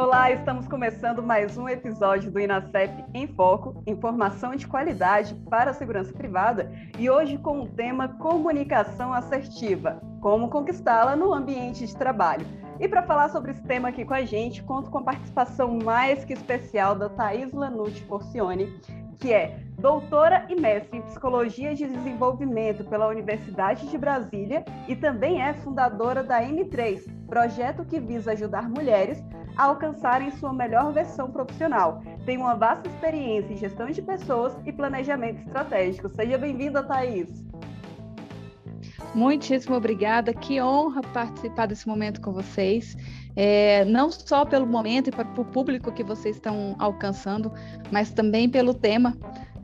Olá, estamos começando mais um episódio do Inacep em Foco, informação de qualidade para a segurança privada, e hoje com o tema comunicação assertiva, como conquistá-la no ambiente de trabalho. E para falar sobre esse tema aqui com a gente, conto com a participação mais que especial da Thais Lanucci Porcione, que é doutora e mestre em Psicologia de Desenvolvimento pela Universidade de Brasília e também é fundadora da M3, projeto que visa ajudar mulheres alcançarem sua melhor versão profissional. Tem uma vasta experiência em gestão de pessoas e planejamento estratégico. Seja bem-vinda, Thaís. Muitíssimo obrigada, que honra participar desse momento com vocês. É, não só pelo momento e para o público que vocês estão alcançando, mas também pelo tema.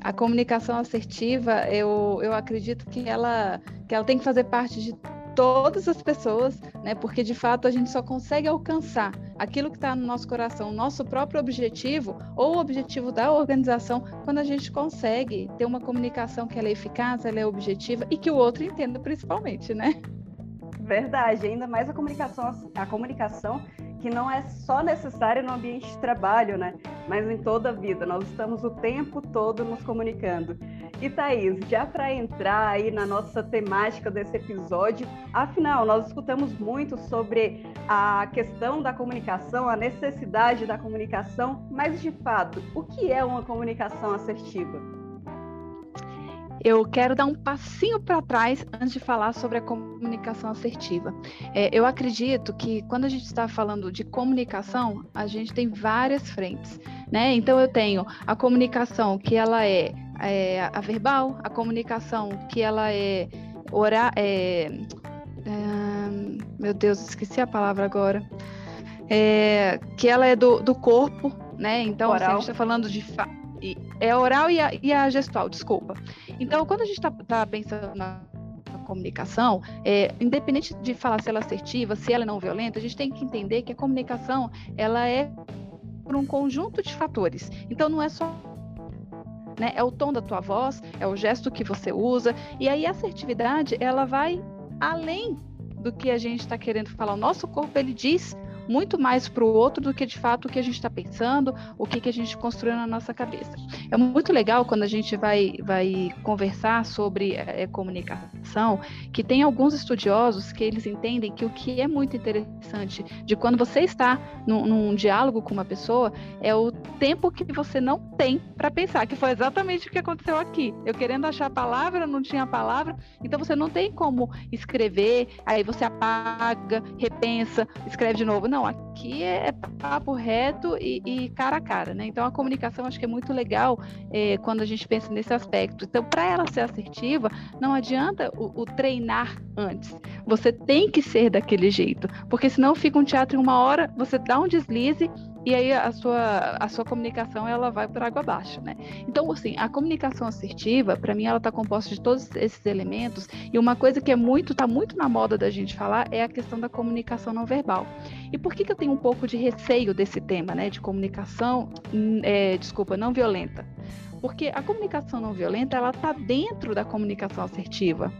A comunicação assertiva, eu, eu acredito que ela, que ela tem que fazer parte de todas as pessoas, né? Porque de fato a gente só consegue alcançar aquilo que está no nosso coração, nosso próprio objetivo ou o objetivo da organização, quando a gente consegue ter uma comunicação que ela é eficaz, ela é objetiva e que o outro entenda principalmente, né? Verdade, ainda mais a comunicação, a comunicação que não é só necessária no ambiente de trabalho, né? Mas em toda a vida. Nós estamos o tempo todo nos comunicando. E Thaís, já para entrar aí na nossa temática desse episódio, afinal, nós escutamos muito sobre a questão da comunicação, a necessidade da comunicação, mas de fato, o que é uma comunicação assertiva? eu quero dar um passinho para trás antes de falar sobre a comunicação assertiva. É, eu acredito que quando a gente está falando de comunicação, a gente tem várias frentes, né? Então eu tenho a comunicação que ela é é, a verbal, a comunicação que ela é oral, é, é, meu Deus, esqueci a palavra agora, é, que ela é do, do corpo, né? Então assim, a gente está falando de é oral e a, e a, gestual, desculpa. Então quando a gente está tá pensando na comunicação, é, independente de falar se ela é assertiva, se ela é não violenta, a gente tem que entender que a comunicação ela é por um conjunto de fatores. Então não é só né? É o tom da tua voz, é o gesto que você usa. E aí a assertividade, ela vai além do que a gente está querendo falar. O nosso corpo, ele diz muito mais para o outro do que de fato o que a gente está pensando, o que, que a gente construiu na nossa cabeça. É muito legal quando a gente vai, vai conversar sobre é, comunicação, que tem alguns estudiosos que eles entendem que o que é muito interessante de quando você está num, num diálogo com uma pessoa é o tempo que você não tem para pensar, que foi exatamente o que aconteceu aqui. Eu querendo achar a palavra, não tinha a palavra, então você não tem como escrever, aí você apaga, repensa, escreve de novo. Não, aqui é, é papo reto e, e, cara a cara, né? Então a comunicação acho que é muito legal é, quando a gente pensa nesse aspecto. Então, para ela ser assertiva, não adianta o, o, treinar antes. Você tem que ser daquele jeito, porque senão fica um teatro em uma hora, você dá um deslize e aí a sua, a sua comunicação ela vai por água abaixo, né? Então, assim, a comunicação assertiva, para mim, ela está composta de todos esses elementos e uma coisa que é muito, está muito na moda da gente falar é a questão da comunicação não verbal. E por que, que eu tenho um pouco de receio desse tema, né, de comunicação, hum, é, desculpa, não violenta? Porque a comunicação não violenta, ela está dentro da comunicação assertiva.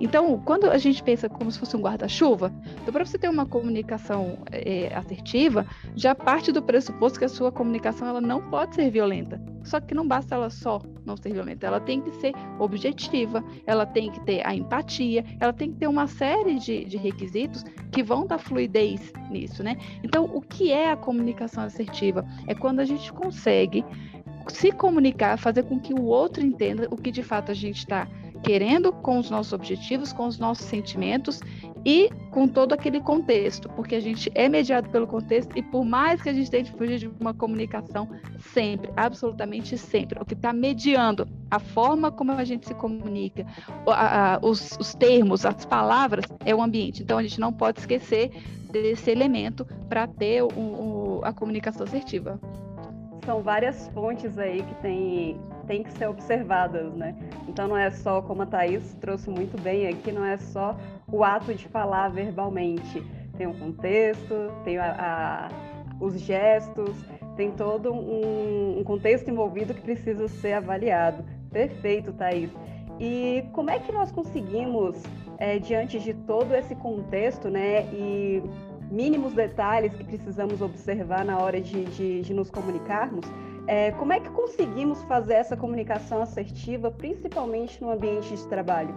Então, quando a gente pensa como se fosse um guarda-chuva, então para você ter uma comunicação é, assertiva, já parte do pressuposto que a sua comunicação ela não pode ser violenta. Só que não basta ela só não ser violenta, ela tem que ser objetiva, ela tem que ter a empatia, ela tem que ter uma série de, de requisitos que vão dar fluidez nisso, né? Então, o que é a comunicação assertiva? É quando a gente consegue se comunicar, fazer com que o outro entenda o que de fato a gente está querendo com os nossos objetivos, com os nossos sentimentos e com todo aquele contexto, porque a gente é mediado pelo contexto e por mais que a gente tente fugir de uma comunicação, sempre, absolutamente sempre, o que está mediando a forma como a gente se comunica, a, a, os, os termos, as palavras, é o ambiente. Então a gente não pode esquecer desse elemento para ter o, o a comunicação assertiva? São várias fontes aí que tem, tem que ser observadas, né? Então não é só, como a Thaís trouxe muito bem aqui, não é só o ato de falar verbalmente. Tem um contexto, tem a, a os gestos, tem todo um, um contexto envolvido que precisa ser avaliado. Perfeito, Thaís. E como é que nós conseguimos, é, diante de todo esse contexto, né, e mínimos detalhes que precisamos observar na hora de, de, de nos comunicarmos, é, como é que conseguimos fazer essa comunicação assertiva, principalmente no ambiente de trabalho?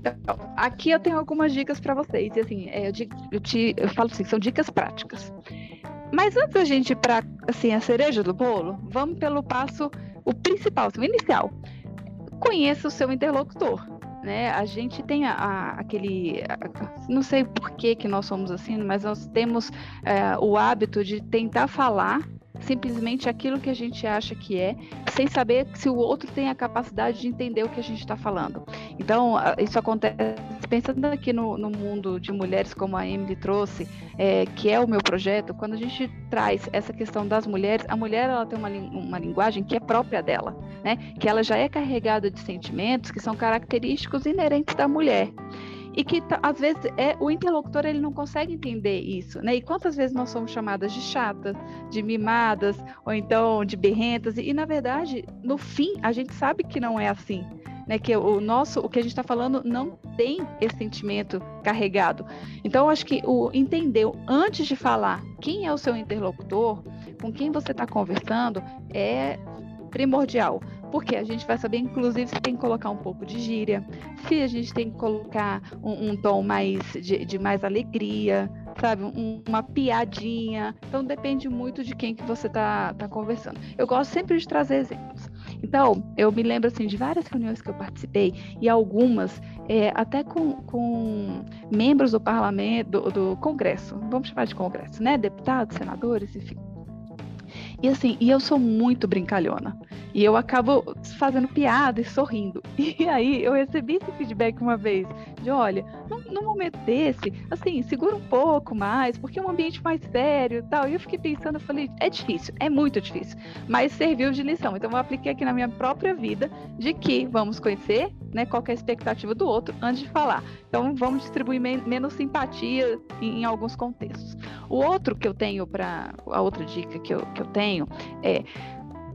Então, aqui eu tenho algumas dicas para vocês. E assim, é, eu, eu, te, eu falo assim, são dicas práticas. Mas antes da gente ir para assim, a cereja do bolo, vamos pelo passo, o principal, assim, o inicial. Conheça o seu interlocutor né? A gente tem a, a, aquele, a, não sei por que que nós somos assim, mas nós temos é, o hábito de tentar falar simplesmente aquilo que a gente acha que é, sem saber se o outro tem a capacidade de entender o que a gente está falando. Então, isso acontece, pensando aqui no, no, mundo de mulheres, como a Emily trouxe, é, que é o meu projeto, quando a gente traz essa questão das mulheres, a mulher ela tem uma, uma linguagem que é própria dela, né? que ela já é carregada de sentimentos que são característicos inerentes da mulher e que às vezes é o interlocutor ele não consegue entender isso, né? E quantas vezes nós somos chamadas de chatas, de mimadas ou então de berrentas e, e na verdade no fim a gente sabe que não é assim, né? Que o nosso, o que a gente está falando não tem esse sentimento carregado. Então acho que o entender antes de falar quem é o seu interlocutor, com quem você está conversando é primordial, porque a gente vai saber, inclusive, se tem que colocar um pouco de gíria, se a gente tem que colocar um, um tom mais de, de, mais alegria, sabe, um, uma piadinha. Então depende muito de quem que você está tá conversando. Eu gosto sempre de trazer exemplos. Então, eu me lembro assim de várias reuniões que eu participei e algumas é, até com, com, membros do parlamento, do, do Congresso, vamos chamar de Congresso, né? Deputados, senadores, enfim e assim, e eu sou muito brincalhona. E eu acabo fazendo piada e sorrindo. E aí eu recebi esse feedback uma vez de olha, num, num momento desse, assim, segura um pouco mais, porque é um ambiente mais sério e tal. E eu fiquei pensando, eu falei, é difícil, é muito difícil, mas serviu de lição. Então eu apliquei aqui na minha própria vida de que vamos conhecer, né, qual é a expectativa do outro antes de falar. Então vamos distribuir men menos simpatia em, em, alguns contextos. O outro que eu tenho para a outra dica que eu, que eu tenho é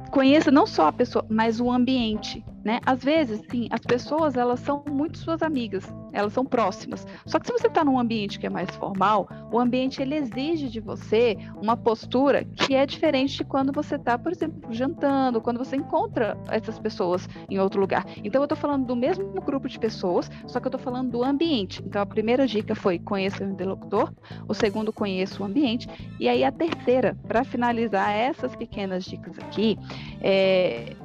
conheça não só a pessoa, mas o ambiente, né? Às vezes, sim, as pessoas elas são muito suas amigas, elas são próximas. Só que se você está num ambiente que é mais formal, o ambiente ele exige de você uma postura que é diferente de quando você está, por exemplo, jantando, quando você encontra essas pessoas em outro lugar. Então eu estou falando do mesmo grupo de pessoas, só que eu estou falando do ambiente. Então a primeira dica foi conheça o interlocutor, o segundo conheça o ambiente e aí a terceira, para finalizar essas pequenas dicas aqui, é,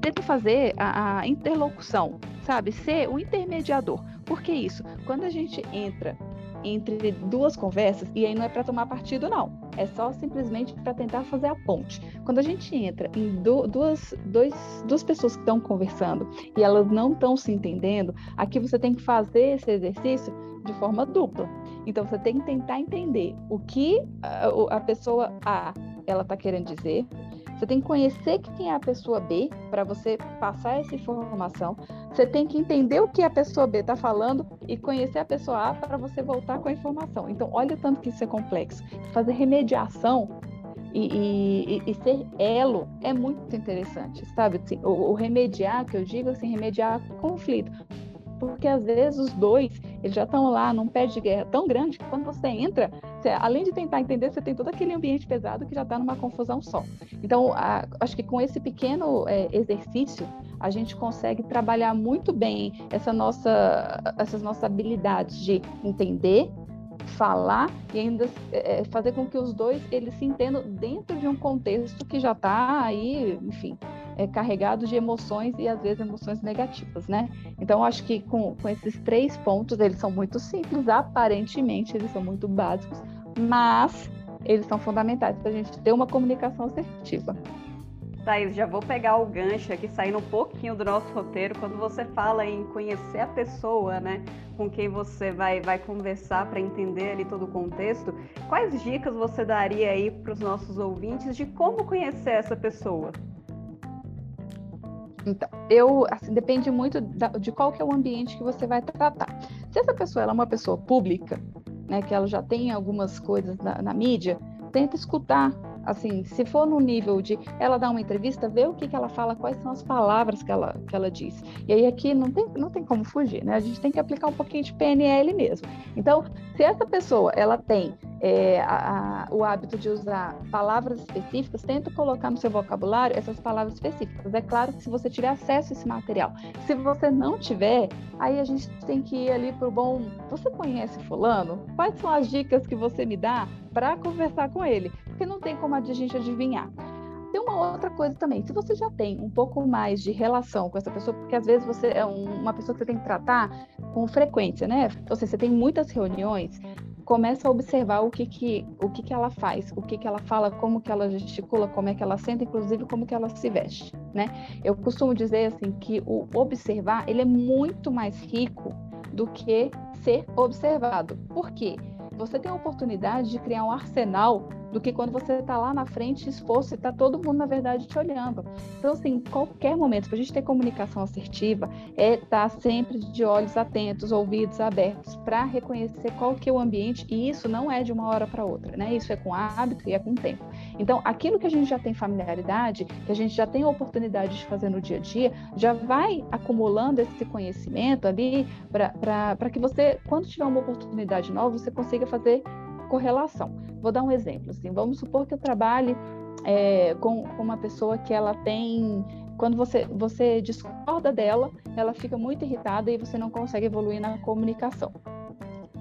tenta fazer a, a, interlocução, sabe? Ser o intermediador. Por que isso? Quando a gente entra entre duas conversas, e aí não é para tomar partido, não. É só simplesmente para tentar fazer a ponte. Quando a gente entra em du duas, dois, duas pessoas que estão conversando e elas não estão se entendendo, aqui você tem que fazer esse exercício de forma dupla. Então você tem que tentar entender o que a, a pessoa A ela está querendo dizer, você tem que conhecer quem é a pessoa B para você passar essa informação. Você tem que entender o que a pessoa B está falando e conhecer a pessoa A para você voltar com a informação. Então, olha o tanto que isso é complexo. Fazer remediação e, e, e, ser elo é muito interessante, sabe? Assim, o, o, remediar, que eu digo assim, remediar conflito porque às vezes os dois eles já estão lá num pé de guerra tão grande que quando você entra, você, além de tentar entender, você tem todo aquele ambiente pesado que já está numa confusão só. Então, a, acho que com esse pequeno é, exercício a gente consegue trabalhar muito bem essa nossa, essas nossas habilidades de entender, falar e ainda é, fazer com que os dois eles se entendam dentro de um contexto que já está aí, enfim, é, carregado de emoções e às vezes emoções negativas, né? Então acho que com, com esses três pontos eles são muito simples, aparentemente eles são muito básicos, mas eles são fundamentais para a gente ter uma comunicação assertiva. Thaís, já vou pegar o gancho aqui, saindo um pouquinho do nosso roteiro, quando você fala em conhecer a pessoa, né, com quem você vai, vai conversar para entender ali todo o contexto, quais dicas você daria aí para os nossos ouvintes de como conhecer essa pessoa? Então, eu, assim, depende muito da, de qual que é o ambiente que você vai tratar. Se essa pessoa é uma pessoa pública, né, que ela já tem algumas coisas na, na mídia, tenta escutar assim, se for no nível de ela dar uma entrevista, ver o que, que ela fala, quais são as palavras que ela, que ela diz. E aí aqui não tem, não tem como fugir, né? A gente tem que aplicar um pouquinho de PNL mesmo. Então, se essa pessoa ela tem é, a, a, o hábito de usar palavras específicas, tenta colocar no seu vocabulário essas palavras específicas. É claro que se você tiver acesso a esse material. Se você não tiver, aí a gente tem que ir ali para o bom. Você conhece fulano? Quais são as dicas que você me dá para conversar com ele? Porque não tem como a gente adivinhar. Tem uma outra coisa também, se você já tem um pouco mais de relação com essa pessoa, porque às vezes você é um, uma pessoa que você tem que tratar com frequência, né? Ou seja, você tem muitas reuniões, começa a observar o que que, o que, que ela faz, o que, que ela fala, como que ela gesticula, como é que ela senta, inclusive como que ela se veste, né? Eu costumo dizer assim que o observar, ele é muito mais rico do que ser observado. Por quê? Você tem a oportunidade de criar um arsenal do que quando você está lá na frente exposto e está todo mundo, na verdade, te olhando. Então, assim, qualquer momento, para a gente ter comunicação assertiva, é estar tá sempre de olhos atentos, ouvidos abertos, para reconhecer qual que é o ambiente, e isso não é de uma hora para outra, né? Isso é com hábito e é com tempo. Então, aquilo que a gente já tem familiaridade, que a gente já tem a oportunidade de fazer no dia a dia, já vai acumulando esse conhecimento ali para que você, quando tiver uma oportunidade nova, você consiga fazer correlação. Vou dar um exemplo. Assim, vamos supor que eu trabalhe é, com, com uma pessoa que ela tem quando você, você discorda dela, ela fica muito irritada e você não consegue evoluir na comunicação.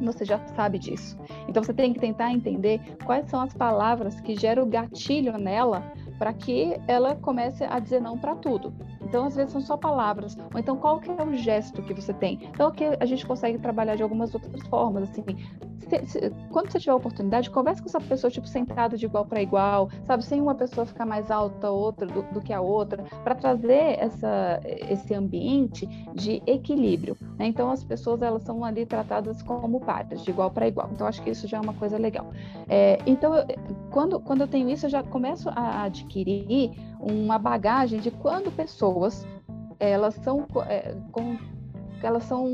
Você já sabe disso. Então você tem que tentar entender quais são as palavras que geram gatilho nela para que ela comece a dizer não para tudo. Então, às vezes, são só palavras. Ou então, qual que é o gesto que você tem? Então, aqui a gente consegue trabalhar de algumas outras formas, assim. Se, se, quando você tiver a oportunidade, converse com essa pessoa, tipo, sentado de igual para igual, sabe? Sem uma pessoa ficar mais alta outra do, do que a outra, para trazer essa, esse ambiente de equilíbrio. Né? Então, as pessoas, elas são ali tratadas como pares, de igual para igual. Então, acho que isso já é uma coisa legal. É, então, eu, quando, quando eu tenho isso, eu já começo a adquirir uma bagagem de quando pessoas elas são é, com, elas são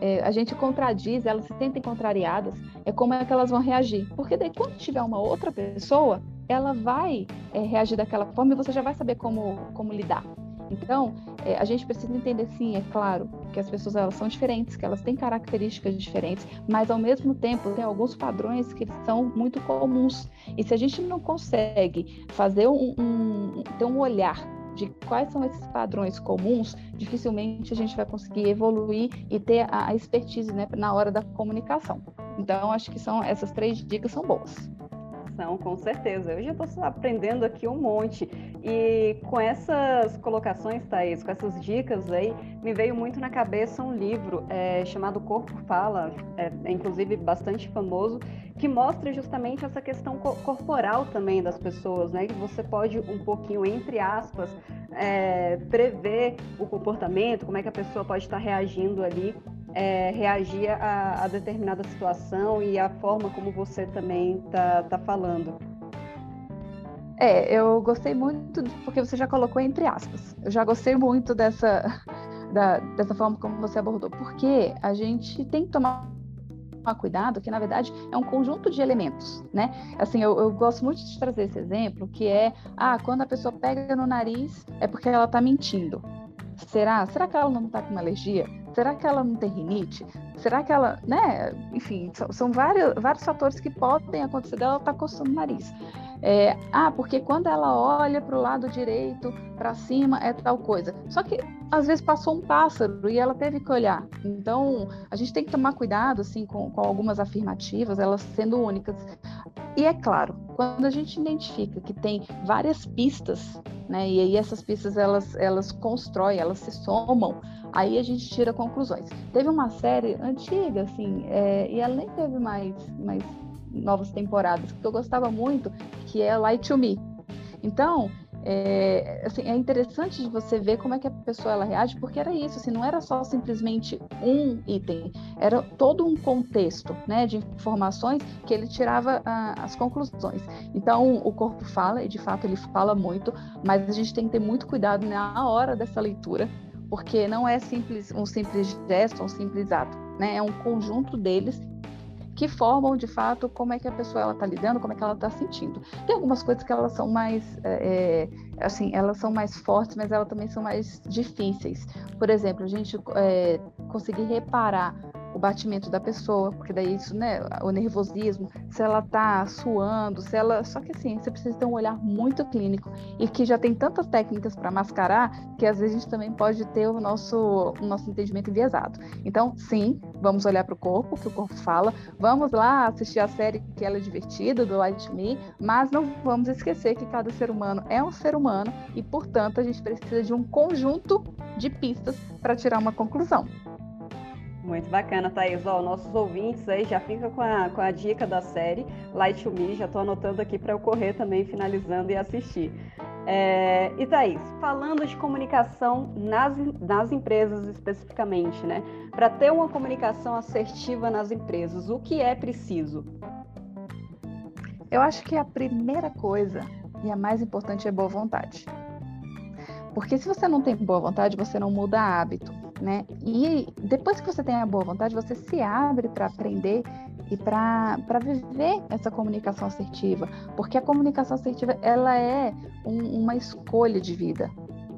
é, a gente contradiz, elas se sentem contrariadas, é como é que elas vão reagir. Porque daí quando tiver uma outra pessoa, ela vai é, reagir daquela forma e você já vai saber como, como lidar. Então, é, a gente precisa entender, sim, é claro, que as pessoas elas são diferentes, que elas têm características diferentes, mas ao mesmo tempo tem alguns padrões que são muito comuns. E se a gente não consegue fazer um, um ter um olhar de quais são esses padrões comuns, dificilmente a gente vai conseguir evoluir e ter a, expertise né, na hora da comunicação. Então, acho que são essas três dicas são boas com certeza. Eu já estou aprendendo aqui um monte. E com essas colocações, Thaís, com essas dicas aí, me veio muito na cabeça um livro é, chamado Corpo Fala, é, é, inclusive bastante famoso, que mostra justamente essa questão co corporal também das pessoas, né? Que você pode um pouquinho, entre aspas, é, prever o comportamento, como é que a pessoa pode estar reagindo ali é, reagir a, a, determinada situação e a forma como você também está tá falando. É, eu gostei muito, porque você já colocou entre aspas. Eu já gostei muito dessa, da, dessa forma como você abordou, porque a gente tem que tomar cuidado, que na verdade é um conjunto de elementos, né? Assim, eu, eu, gosto muito de trazer esse exemplo, que é, ah, quando a pessoa pega no nariz, é porque ela está mentindo. Será? Será que ela não está com uma alergia? Será que ela não tem rinite? Será que ela, né? Enfim, são, são vários, vários fatores que podem acontecer dela estar tá coçando o nariz. É, ah, porque quando ela olha para o lado direito, para cima, é tal coisa. Só que às vezes passou um pássaro e ela teve que olhar. Então, a gente tem que tomar cuidado assim com, com algumas afirmativas, elas sendo únicas. E é claro, quando a gente identifica que tem várias pistas, né? E aí essas pistas elas elas constroem, elas se somam Aí a gente tira conclusões. Teve uma série antiga, assim, é, e ela nem teve mais, mais novas temporadas, que eu gostava muito, que é Light to Me. Então, é, assim, é interessante de você ver como é que a pessoa ela reage, porque era isso, assim, não era só simplesmente um item, era todo um contexto né, de informações que ele tirava ah, as conclusões. Então, o corpo fala, e de fato ele fala muito, mas a gente tem que ter muito cuidado na hora dessa leitura, porque não é simples um simples gesto, um simples ato, né? É um conjunto deles que formam de fato como é que a pessoa está lidando, como é que ela está sentindo. Tem algumas coisas que elas são mais, é, é, assim, elas são mais fortes, mas elas também são mais difíceis. Por exemplo, a gente é, conseguir reparar o batimento da pessoa, porque daí isso, né, o nervosismo, se ela tá suando, se ela, só que assim, você precisa ter um olhar muito clínico e que já tem tantas técnicas para mascarar que às vezes a gente também pode ter o nosso o nosso entendimento enviesado. Então, sim, vamos olhar para o corpo, que o corpo fala, vamos lá assistir a série que ela é divertida do Light Me, mas não vamos esquecer que cada ser humano é um ser humano e, portanto, a gente precisa de um conjunto de pistas para tirar uma conclusão. Muito bacana, Thaís. Ó, nossos ouvintes aí já ficam com a, com a dica da série Light to Me, já estou anotando aqui para eu correr também, finalizando e assistir. É, e Thaís, falando de comunicação nas, nas empresas especificamente, né? Para ter uma comunicação assertiva nas empresas, o que é preciso? Eu acho que a primeira coisa e a mais importante é boa vontade. Porque se você não tem boa vontade, você não muda hábito né? E depois que você tem a boa vontade, você se abre para aprender e para viver essa comunicação assertiva, porque a comunicação assertiva ela é um, uma escolha de vida,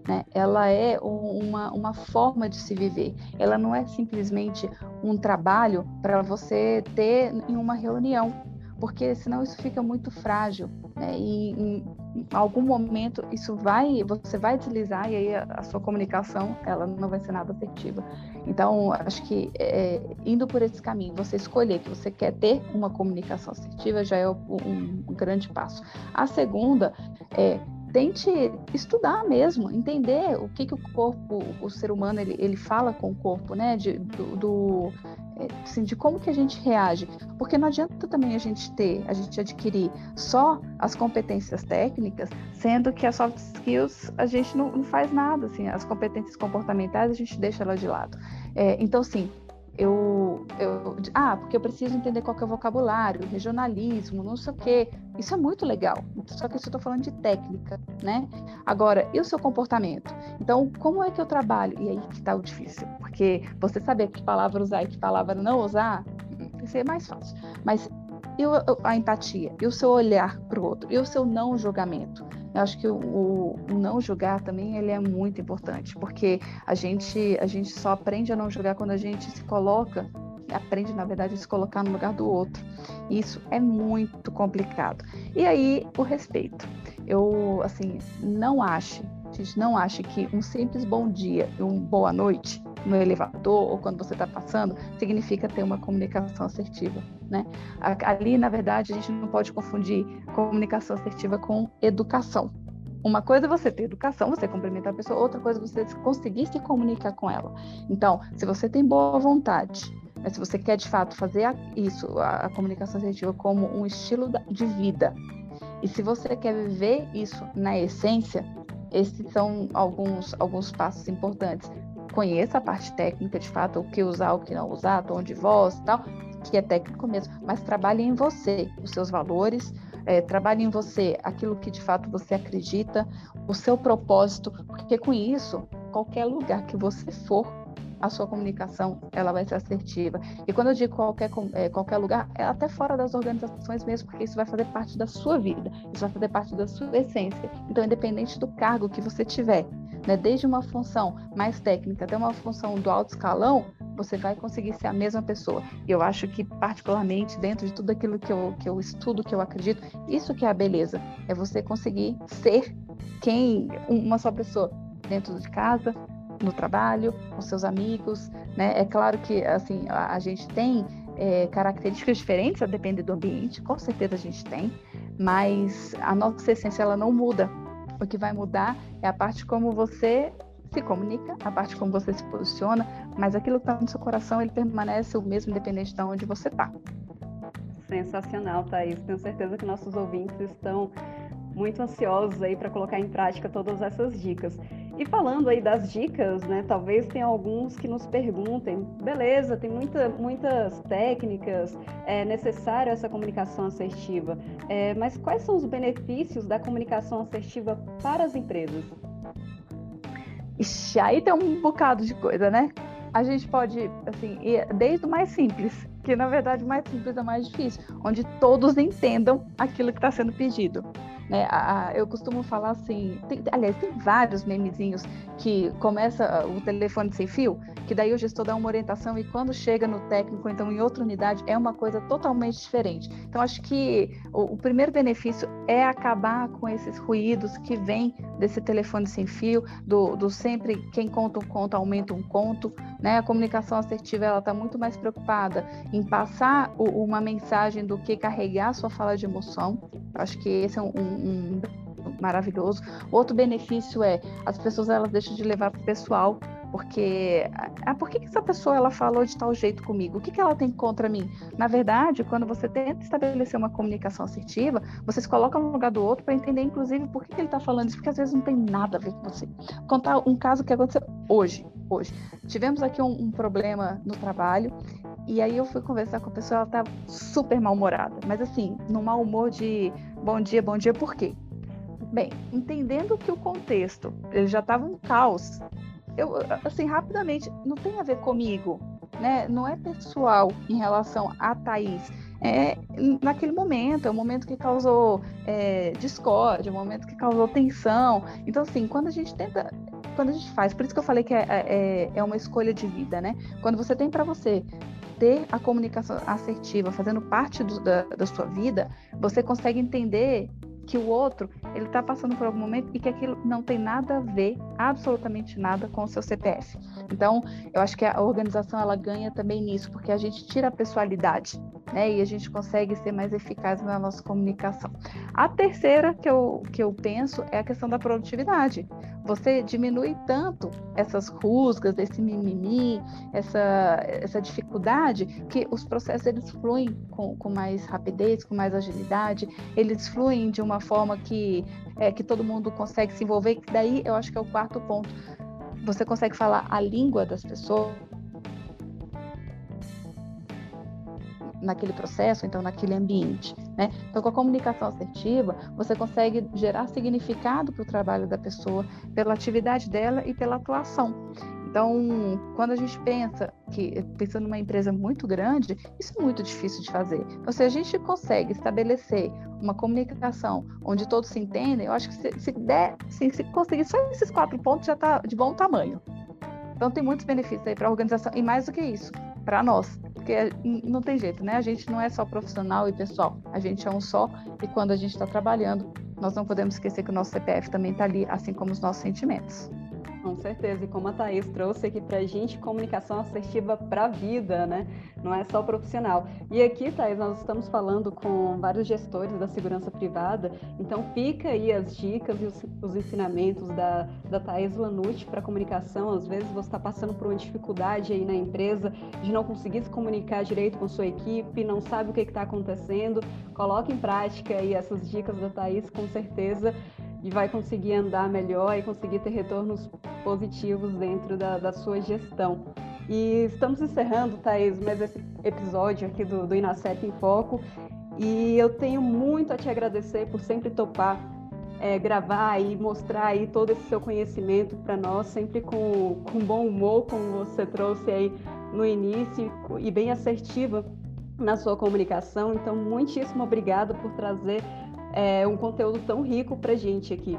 né? Ela é uma, uma forma de se viver. Ela não é simplesmente um trabalho para você ter em uma reunião, porque senão isso fica muito frágil. Né? E em, em, algum momento isso vai, você vai deslizar e aí a, a, sua comunicação ela não vai ser nada assertiva. Então acho que é, indo por esse caminho, você escolher que você quer ter uma comunicação assertiva já é um, um grande passo. A segunda é tente estudar mesmo, entender o que, que o corpo, o ser humano, ele, ele fala com o corpo, né? De, do, do assim, de como que a gente reage. Porque não adianta também a gente ter, a gente adquirir só as competências técnicas, sendo que as soft skills a gente não, não faz nada, assim, as competências comportamentais a gente deixa elas de lado. É, então, sim, eu, eu, ah, porque eu preciso entender qual é o vocabulário, regionalismo, não sei o quê. Isso é muito legal. Só que isso eu estou falando de técnica, né? Agora, e o seu comportamento? Então, como é que eu trabalho? E aí que está o difícil, porque você saber que palavra usar e que palavra não usar, isso é mais fácil. Mas e a empatia? E o seu olhar para o outro? E o seu não julgamento? Eu acho que o, o, não julgar também ele é muito importante, porque a gente, a gente só aprende a não julgar quando a gente se coloca, aprende, na verdade, a se colocar no lugar do outro. Isso é muito complicado. E aí, o respeito. Eu, assim, não acho, gente, não acho que um simples bom dia e um boa noite no elevador ou quando você está passando, significa ter uma comunicação assertiva, né? Ali, na verdade, a gente não pode confundir comunicação assertiva com educação. Uma coisa é você ter educação, você cumprimentar a pessoa, outra coisa é você conseguir se comunicar com ela. Então, se você tem boa vontade, mas se você quer de fato fazer isso, a, a comunicação assertiva como um estilo de vida, e se você quer viver isso na essência, esses são alguns, alguns passos importantes conheça a parte técnica, de fato, o que usar, o que não usar, tom de voz e tal, que é técnico mesmo, mas trabalhe em você, os seus valores, é, trabalhe em você aquilo que de fato você acredita, o seu propósito, porque com isso, qualquer lugar que você for, a sua comunicação ela vai ser assertiva. E quando eu digo qualquer, é, qualquer lugar, é até fora das organizações mesmo, porque isso vai fazer parte da sua vida, isso vai fazer parte da sua essência. Então, independente do cargo que você tiver, né, desde uma função mais técnica até uma função do alto escalão, você vai conseguir ser a mesma pessoa. Eu acho que, particularmente, dentro de tudo aquilo que eu, que eu estudo, que eu acredito, isso que é a beleza, é você conseguir ser quem, uma só pessoa, dentro de casa, no trabalho, com seus amigos, né? É claro que assim a, a gente tem é, características diferentes, a depender do ambiente, com certeza a gente tem, mas a nossa essência ela não muda. O que vai mudar é a parte como você se comunica, a parte como você se posiciona, mas aquilo que está no seu coração ele permanece o mesmo independente de onde você está. Sensacional, Thaís. Tenho certeza que nossos ouvintes estão muito ansiosos aí para colocar em prática todas essas dicas. E falando aí das dicas, né, talvez tenha alguns que nos perguntem, beleza, tem muita, muitas técnicas, é necessária essa comunicação assertiva, é, mas quais são os benefícios da comunicação assertiva para as empresas? Ixi, aí tem um bocado de coisa, né? A gente pode, assim, ir desde o mais simples, que na verdade o mais simples é o mais difícil, onde todos entendam aquilo que está sendo pedido. Né? A, a, eu costumo falar assim, tem, aliás, tem vários memezinhos que começa ah, o telefone sem fio, que daí o gestor dá uma orientação e quando chega no técnico, então em outra unidade, é uma coisa totalmente diferente. Então, acho que o, o primeiro benefício é acabar com esses ruídos que vêm desse telefone sem fio, do, do sempre quem conta um conto aumenta um conto, né? A comunicação assertiva ela está muito mais preocupada em passar o, uma mensagem do que carregar sua fala de emoção. Acho que esse é um, um, um maravilhoso. Outro benefício é as pessoas elas deixam de levar para o pessoal porque ah, por que, essa pessoa ela falou de tal jeito comigo? O que, que ela tem contra mim? Na verdade, quando você tenta estabelecer uma comunicação assertiva, você se coloca no lugar do outro para entender, inclusive, por que, que ele está falando isso, porque às vezes não tem nada a ver com você. Vou contar um caso que aconteceu hoje. Hoje tivemos aqui um, um problema no trabalho e aí eu fui conversar com a pessoa, ela estava super mal-humorada, mas assim, no mau humor de bom dia, bom dia, por quê? Bem, entendendo que o contexto ele já estava um caos, eu, assim, rapidamente, não tem a ver comigo, né? Não é pessoal em relação a Thaís. É naquele momento, é o momento que causou é, discórdia, é o momento que causou tensão. Então, assim, quando a gente tenta, quando a gente faz, por isso que eu falei que é, é, é uma escolha de vida, né? Quando você tem para você ter a comunicação assertiva fazendo parte do, da, da sua vida, você consegue entender que o outro ele está passando por algum momento e que aquilo não tem nada a ver, absolutamente nada, com o seu CPF. Então, eu acho que a organização ela ganha também nisso, porque a gente tira a pessoalidade, né? E a gente consegue ser mais eficaz na nossa comunicação. A terceira que eu, que eu penso é a questão da produtividade. Você diminui tanto essas rusgas, esse mimimi, essa, essa dificuldade, que os processos eles fluem com, com mais rapidez, com mais agilidade, eles fluem de uma forma que, é, que todo mundo consegue se envolver. Daí eu acho que é o quarto ponto. Você consegue falar a língua das pessoas naquele processo, então naquele ambiente. Né? Então, com a comunicação assertiva, você consegue gerar significado para o trabalho da pessoa, pela atividade dela e pela atuação. Então, quando a gente pensa que, pensando numa empresa muito grande, isso é muito difícil de fazer. Então, se a gente consegue estabelecer uma comunicação onde todos se entendem, eu acho que se, se der, se, se conseguir só esses quatro pontos, já está de bom tamanho. Então, tem muitos benefícios aí para a organização, e mais do que isso, para nós, porque não tem jeito, né? A gente não é só profissional e pessoal, a gente é um só, e quando a gente está trabalhando, nós não podemos esquecer que o nosso CPF também está ali, assim como os nossos sentimentos. Com certeza, e como a Thaís trouxe aqui para a gente, comunicação assertiva para a vida, né? Não é só profissional. E aqui, Thaís, nós estamos falando com vários gestores da segurança privada, então fica aí as dicas e os, os ensinamentos da, da Thaís Lanucci para comunicação. Às vezes você está passando por uma dificuldade aí na empresa de não conseguir se comunicar direito com sua equipe, não sabe o que está acontecendo, coloque em prática aí essas dicas da Thaís, com certeza e vai conseguir andar melhor e conseguir ter retornos positivos dentro da, da sua gestão. E estamos encerrando, Thaís, mais esse episódio aqui do, do em Foco. E eu tenho muito a te agradecer por sempre topar é, gravar e mostrar aí todo esse seu conhecimento para nós, sempre com, com bom humor, como você trouxe aí no início, e bem assertiva na sua comunicação. Então, muitíssimo obrigada por trazer é, um conteúdo tão rico para gente aqui.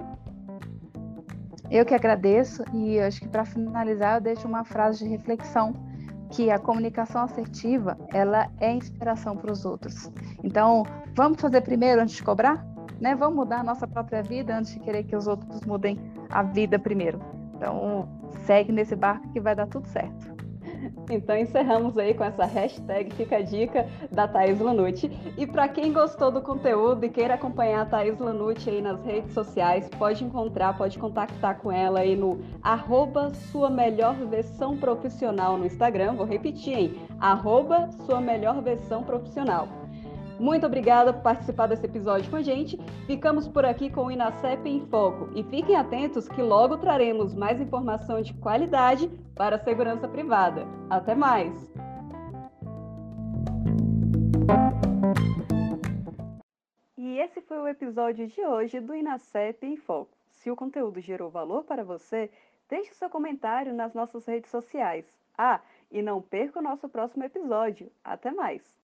Eu que agradeço e acho que para finalizar eu deixo uma frase de reflexão que a comunicação assertiva ela é inspiração para os outros. Então vamos fazer primeiro antes de cobrar, né? Vamos mudar a nossa própria vida antes de querer que os outros mudem a vida primeiro. Então segue nesse barco que vai dar tudo certo. Então encerramos aí com essa hashtag Fica a Dica da Thaís Lanucci. E para quem gostou do conteúdo e queira acompanhar a Thaís Lanucci aí nas redes sociais, pode encontrar, pode contactar com ela aí no arroba sua melhor versão profissional no Instagram. Vou repetir, hein? Arroba sua melhor versão profissional. Muito obrigada por participar desse episódio com a gente. Ficamos por aqui com o Inacep em Foco e fiquem atentos que logo traremos mais informação de qualidade para a segurança privada. Até mais! E esse foi o episódio de hoje do Inacep em Foco. Se o conteúdo gerou valor para você, deixe seu comentário nas nossas redes sociais. Ah, e não perca o nosso próximo episódio. Até mais!